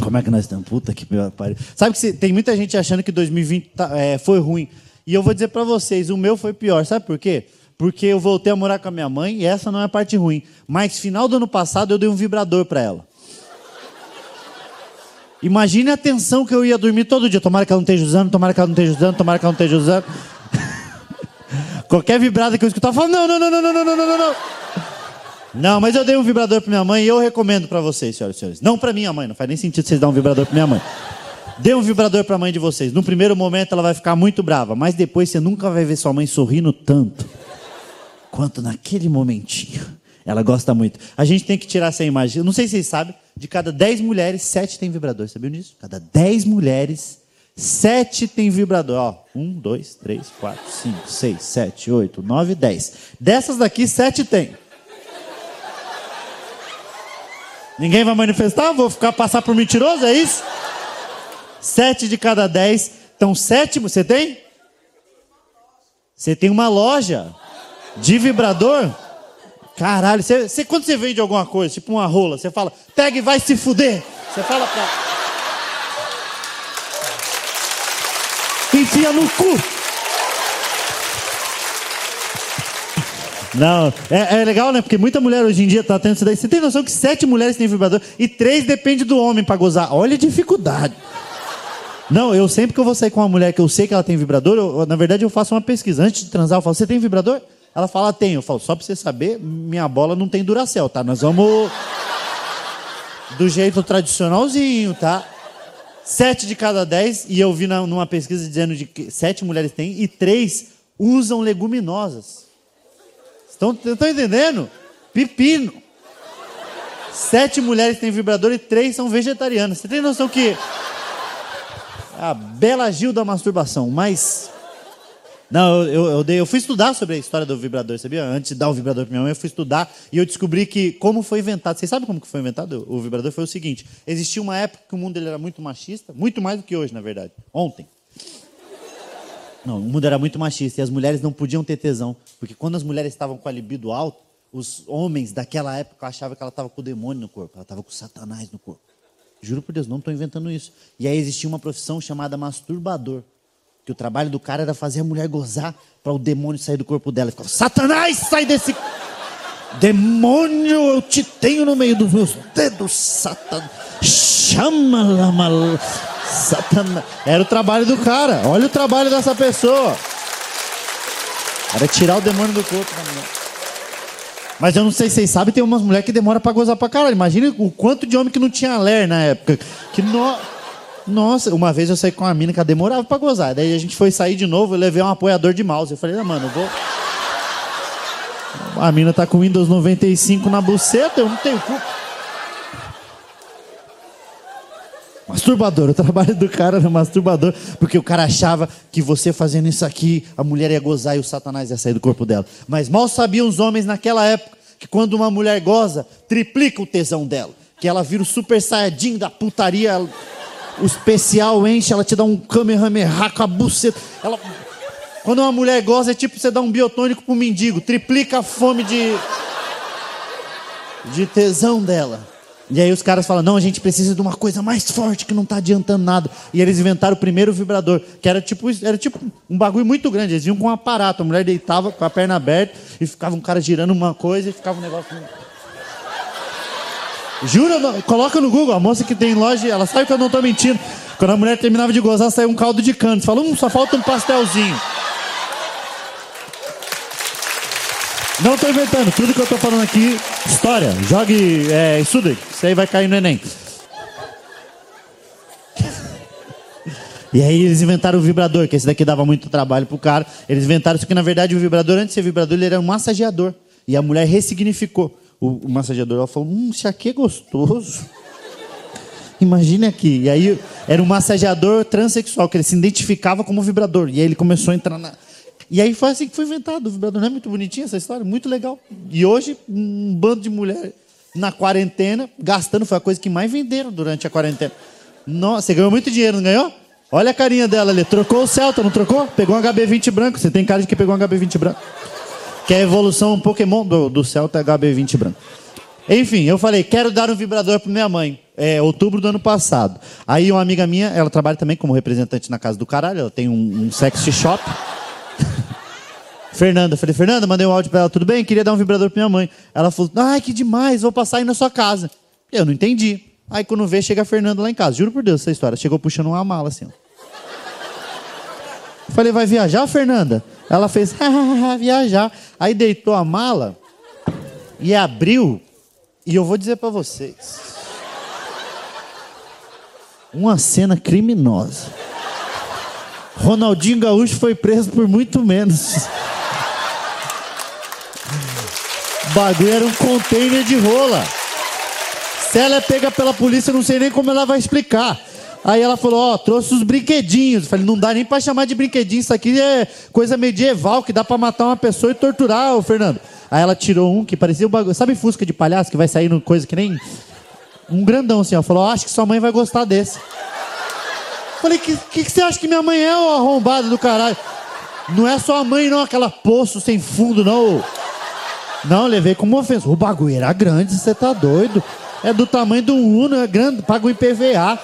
Como é que nós estamos? Puta que pariu. Sabe que tem muita gente achando que 2020 tá- é, foi ruim. E eu vou dizer pra vocês, o meu foi pior. Sabe por quê? Porque eu voltei a morar com a minha mãe e essa não é a parte ruim. Mas final do ano passado eu dei um vibrador pra ela. Imagine a tensão que eu ia dormir todo dia. Tomara que ela não esteja usando, tomara que ela não esteja usando, tomara que ela não esteja usando. Qualquer vibrada que eu escutava, eu falava, não, não, não, não, não, não, não, não, não. Não, mas eu dei um vibrador pra minha mãe e eu recomendo pra vocês, senhoras e senhores. Não pra minha mãe, não faz nem sentido vocês dar um vibrador pra minha mãe. Dê um vibrador pra mãe de vocês. No primeiro momento ela vai ficar muito brava, mas depois você nunca vai ver sua mãe sorrindo tanto quanto naquele momentinho. Ela gosta muito. A gente tem que tirar essa imagem. Eu não sei se vocês sabem, de cada 10 mulheres, 7 tem vibrador. Sabiam disso? Cada 10 mulheres, 7 tem vibrador. Ó, 1, 2, 3, 4, 5, 6, 7, 8, 9, 10. Dessas daqui, 7 tem. Ninguém vai manifestar? Vou ficar passar por mentiroso, é isso? Sete de cada dez. Então, sétimo, você tem? Você tem uma loja de vibrador? Caralho, você, quando você vende alguma coisa, tipo uma rola, você fala, pega e vai se fuder. Você fala pra. Enfia no cu. Não, é, é legal, né? Porque muita mulher hoje em dia tá tendo isso daí. Você tem noção que sete mulheres têm vibrador e três depende do homem pra gozar. Olha a dificuldade. Não, eu sempre que eu vou sair com uma mulher que eu sei que ela tem vibrador, eu- na verdade eu faço uma pesquisa. Antes de transar, eu falo, você tem vibrador? Ela fala, tem. Eu falo, só pra você saber, minha bola não tem Duracell, tá? Nós vamos do jeito tradicionalzinho, tá? Sete de cada dez, e eu vi na- numa pesquisa dizendo que sete mulheres têm e três usam leguminosas. Estão, estão entendendo? Pepino. Sete mulheres têm vibrador e três são vegetarianas. Você tem noção que. A bela Gil da masturbação, mas. Não, eu, eu, eu, fui estudar sobre a história do vibrador, sabia? Antes de dar o vibrador pra minha mãe, eu fui estudar e eu descobri que como foi inventado. Vocês sabem como que foi inventado o vibrador? Foi o seguinte: existia uma época que o mundo ele era muito machista, muito mais do que hoje, na verdade. Ontem. Não, o mundo era muito machista e as mulheres não podiam ter tesão. Porque quando as mulheres estavam com a libido alta, os homens daquela época achavam que ela estava com o demônio no corpo, ela estava com Satanás no corpo. Juro por Deus, não estou inventando isso. E aí existia uma profissão chamada masturbador. Que o trabalho do cara era fazer a mulher gozar para o demônio sair do corpo dela. Ele ficava, Satanás, sai desse. Demônio, eu te tenho no meio dos meus dedos, Satanás. Chama lá, mal. Satanás. Era o trabalho do cara. Olha o trabalho dessa pessoa. Era tirar o demônio do corpo da mulher. Mas eu não sei se vocês sabem, tem umas mulheres que demoram pra gozar pra caralho. Imagina o quanto de homem que não tinha ler na época. Que no... Nossa, uma vez eu saí com uma mina que demorava pra gozar. Daí a gente foi sair de novo, eu levei um apoiador de mouse. Eu falei, ah, mano, eu vou. A mina tá com Windows 95 na buceta, eu não tenho culpa. Masturbador, o trabalho do cara era masturbador, porque o cara achava que você fazendo isso aqui, a mulher ia gozar e o satanás ia sair do corpo dela. Mas mal sabiam os homens naquela época que quando uma mulher goza, triplica o tesão dela. Que ela vira o super saiyajin da putaria, o especial enche, ela te dá um kamehameha com a buceta. Ela... Quando uma mulher goza, é tipo você dar um biotônico pro mendigo, triplica a fome de, de tesão dela. E aí os caras falam, não, a gente precisa de uma coisa mais forte que não tá adiantando nada. E eles inventaram o primeiro vibrador, que era tipo, era tipo um bagulho muito grande. Eles vinham com um aparato, a mulher deitava com a perna aberta e ficava um cara girando uma coisa e ficava um negócio. Jura? Coloca no Google, a moça que tem loja, ela sabe que eu não tô mentindo. Quando a mulher terminava de gozar, saiu um caldo de cana. Você fala, hum, só falta um pastelzinho. Não tô inventando, tudo que eu tô falando aqui, história. Jogue, é, estude, isso aí vai cair no Enem. E aí eles inventaram o vibrador, que esse daqui dava muito trabalho pro cara. Eles inventaram isso que, na verdade, o vibrador, antes de ser vibrador, ele era um massageador. E a mulher ressignificou o, o massageador. Ela falou, hum, isso aqui é gostoso. Imagine aqui. E aí era um massageador transexual, que ele se identificava como vibrador. E aí ele começou a entrar na. E aí foi assim que foi inventado o vibrador. Não é muito bonitinha essa história? Muito legal. E hoje, um bando de mulher na quarentena, gastando, foi a coisa que mais venderam durante a quarentena. Nossa, você ganhou muito dinheiro, não ganhou? Olha a carinha dela ali. Trocou o Celta, não trocou? Pegou um HB20 branco. Você tem cara de que pegou um HB20 branco. Que é a evolução Pokémon do, do Celta HB20 branco. Enfim, eu falei, quero dar um vibrador para minha mãe. É, outubro do ano passado. Aí uma amiga minha, ela trabalha também como representante na casa do caralho, ela tem um, um sexy shop. Fernanda, falei, Fernanda, mandei um áudio pra ela, tudo bem? Queria dar um vibrador pra minha mãe. Ela falou, ai, que demais, vou passar aí na sua casa. Eu não entendi. Aí quando vê, chega a Fernanda lá em casa. Juro por Deus essa história. Chegou puxando uma mala assim, ó. Falei, vai viajar, Fernanda? Ela fez, viajar. Aí deitou a mala e abriu. E eu vou dizer para vocês. Uma cena criminosa. Ronaldinho Gaúcho foi preso por muito menos. O bagulho era um container de rola. Se ela é pega pela polícia, eu não sei nem como ela vai explicar. Aí ela falou, ó, oh, trouxe os brinquedinhos. falei, não dá nem pra chamar de brinquedinho, isso aqui é coisa medieval, que dá pra matar uma pessoa e torturar, ô Fernando. Aí ela tirou um que parecia um bagulho. Sabe Fusca de palhaço que vai sair coisa que nem. Um grandão assim, ó. Falou, oh, acho que sua mãe vai gostar desse. Falei, que, que, que você acha que minha mãe é, ô arrombado do caralho? Não é sua mãe, não, aquela poço sem fundo, não. Não, levei como ofensa. O bagulho era grande, você tá doido. É do tamanho do Uno, é grande, paga o IPVA.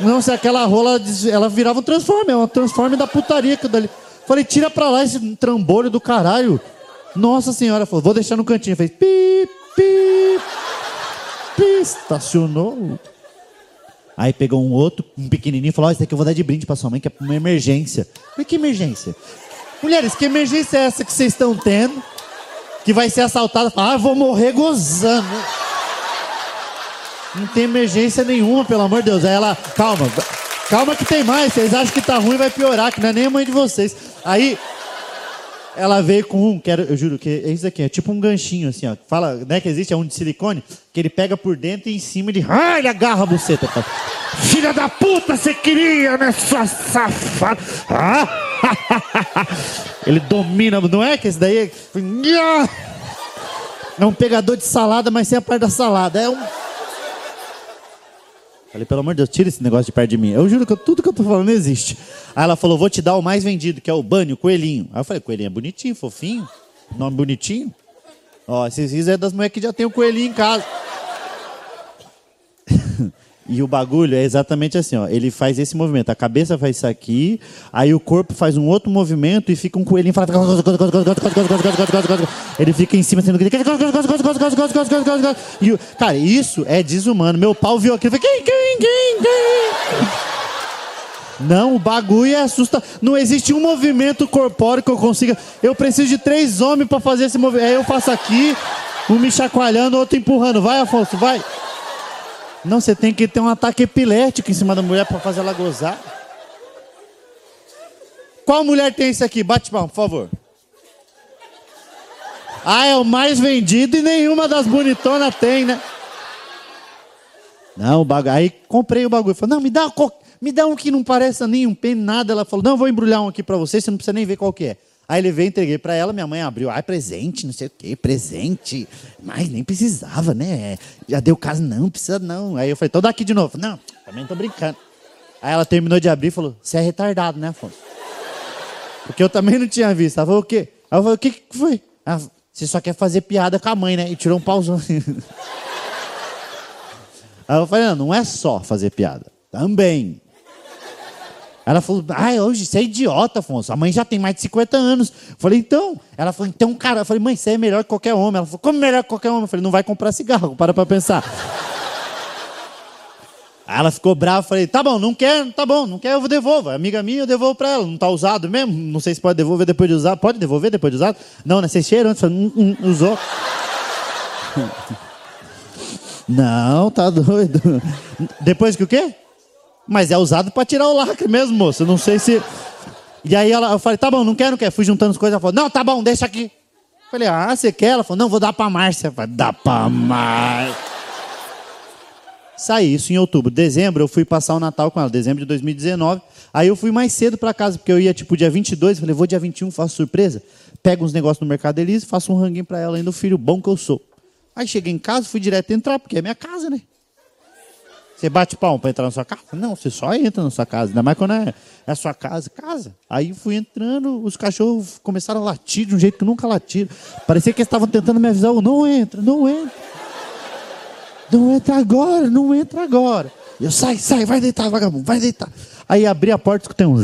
Não, se aquela rola, ela virava um transforme, é um transforme da putaria que dali. Falei, tira pra lá esse trambolho do caralho. Nossa senhora, falou, vou deixar no cantinho. Fez pi, pi, pi, estacionou. Aí pegou um outro, um pequenininho, e falou: Ó, esse aqui eu vou dar de brinde pra sua mãe, que é uma emergência. Falei, que emergência? Mulheres, que emergência é essa que vocês estão tendo? Que vai ser assaltada? Ah, vou morrer gozando. Não tem emergência nenhuma, pelo amor de Deus. Aí ela, calma, calma que tem mais. Vocês acham que tá ruim, vai piorar, que não é nem a mãe de vocês. Aí ela veio com um, que era, eu juro que é isso aqui, é tipo um ganchinho assim, ó. Fala, né, que existe, é um de silicone, que ele pega por dentro e em cima ele, ah, ele agarra a buceta. Tá? Filha da puta, você queria, né, sua safada? Ah, ele domina, não é que esse daí é... é um pegador de salada, mas sem a parte da salada. É um Falei, pelo amor de Deus, tira esse negócio de perto de mim. Eu juro que tudo que eu tô falando existe. Aí ela falou, vou te dar o mais vendido, que é o Bunny, o coelhinho. Aí eu falei, coelhinho é bonitinho, fofinho, nome bonitinho. Ó, esses é das mulheres que já tem o coelhinho em casa. E o bagulho é exatamente assim, ó. Ele faz esse movimento. A cabeça faz isso aqui, aí o corpo faz um outro movimento e fica um coelhinho fala. Ele fica em cima sendo. E, cara, isso é desumano. Meu pau viu aquilo. Não, o bagulho é assustador. Não existe um movimento corpóreo que eu consiga. Eu preciso de três homens para fazer esse movimento. Aí eu faço aqui, um me chacoalhando, outro empurrando. Vai, Afonso, vai. Não, você tem que ter um ataque epilético em cima da mulher para fazer ela gozar. Qual mulher tem isso aqui? Bate palma, por favor. Ah, é o mais vendido e nenhuma das bonitonas tem, né? Não, o bagulho. Aí comprei o bagulho. Falei, não, me dá, me dá um que não pareça nenhum pênis, nada. Ela falou, não, vou embrulhar um aqui para você, você não precisa nem ver qual que é. Aí ele veio, entreguei para ela, minha mãe abriu, ai, presente, não sei o quê, presente. Mas nem precisava, né? Já deu caso, não, precisa não. Aí eu falei, então dá aqui de novo. Não, também tô brincando. Aí ela terminou de abrir e falou, você é retardado, né, Afonso? Porque eu também não tinha visto. Ela falou, o quê? Aí eu falei, o que, que foi? Ela, você só quer fazer piada com a mãe, né? E tirou um pauzão. Aí eu falei, não, não é só fazer piada. Também. Ela falou, ai, hoje você é idiota, Afonso. A mãe já tem mais de 50 anos. Falei, então. Ela falou, então, cara. Eu falei, mãe, você é melhor que qualquer homem. Ela falou, como melhor que qualquer homem? Eu falei, não vai comprar cigarro, para pra pensar. Aí ela ficou brava, falei, tá bom, não quer, tá bom, não quer, eu devolvo. É amiga minha, eu devolvo pra ela. Não tá usado mesmo? Não sei se pode devolver depois de usar. Pode devolver depois de usado? Não, né? Você cheira antes, falei, hum, hum, usou. não, tá doido. Depois que o quê? Mas é usado para tirar o lacre mesmo, moço. Eu não sei se. E aí ela, eu falei, tá bom, não quer, não quer. Fui juntando as coisas. Ela falou, não, tá bom, deixa aqui. Eu falei, ah, você quer? Ela falou, não, vou dar pra Márcia. Eu falei, dá pra Márcia. Saí isso em outubro. Dezembro eu fui passar o Natal com ela, dezembro de 2019. Aí eu fui mais cedo para casa, porque eu ia tipo dia 22. Falei, vou dia 21, faço surpresa. Pego uns negócios no Mercado Elise, faço um ranguinho para ela, ainda o filho bom que eu sou. Aí cheguei em casa, fui direto entrar, porque é minha casa, né? Você bate palma para entrar na sua casa? Não, você só entra na sua casa. Ainda mais quando é, é a sua casa. Casa. Aí fui entrando, os cachorros começaram a latir de um jeito que nunca latiram. Parecia que eles estavam tentando me avisar. Não entra, não entra. Não entra agora, não entra agora. Eu sai, sai, vai deitar, vagabundo, vai deitar. Aí abri a porta e escutei um.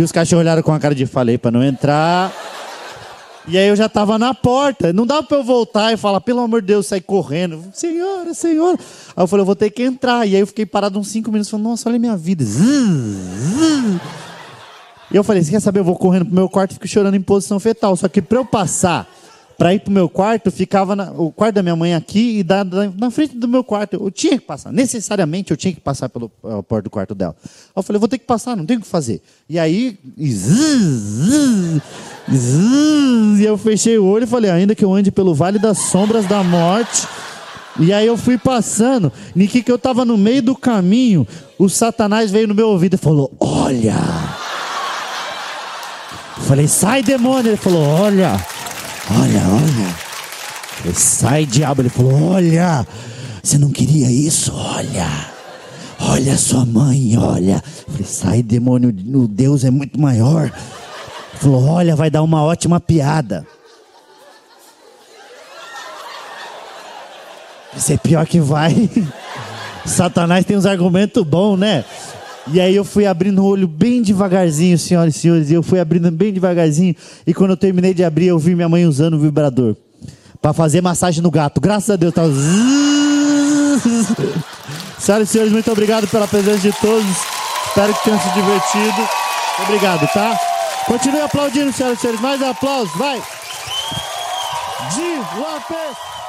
E os cachorros olharam com a cara de falei para não entrar. E aí eu já tava na porta. Não dava pra eu voltar e falar, pelo amor de Deus, sair correndo. Senhora, senhora. Aí eu falei, eu vou ter que entrar. E aí eu fiquei parado uns cinco minutos falando, nossa, olha a minha vida. E eu falei, você quer saber? Eu vou correndo pro meu quarto e fico chorando em posição fetal. Só que pra eu passar para ir pro meu quarto, ficava na, o quarto da minha mãe aqui e da, da, na frente do meu quarto. Eu tinha que passar, necessariamente eu tinha que passar pela porta do quarto dela. Eu falei, vou ter que passar, não tenho o que fazer. E aí, e, e eu fechei o olho e falei, ainda que eu ande pelo vale das sombras da morte. E aí eu fui passando, e que que eu tava no meio do caminho, o Satanás veio no meu ouvido e falou: "Olha". Eu falei: "Sai demônio". Ele falou: "Olha". Olha, olha. Falei, sai, diabo. Ele falou: Olha, você não queria isso? Olha. Olha sua mãe, olha. Falei, sai, demônio, o Deus é muito maior. Ele falou: Olha, vai dar uma ótima piada. Isso é pior que vai. Satanás tem uns argumentos bons, né? E aí eu fui abrindo o olho bem devagarzinho, senhoras e senhores, e eu fui abrindo bem devagarzinho, e quando eu terminei de abrir, eu vi minha mãe usando o vibrador para fazer massagem no gato. Graças a Deus, tava Senhoras e senhores, muito obrigado pela presença de todos. Espero que tenham se divertido. Obrigado, tá? Continue aplaudindo, senhoras e senhores. Mais aplausos, vai! De Lopes!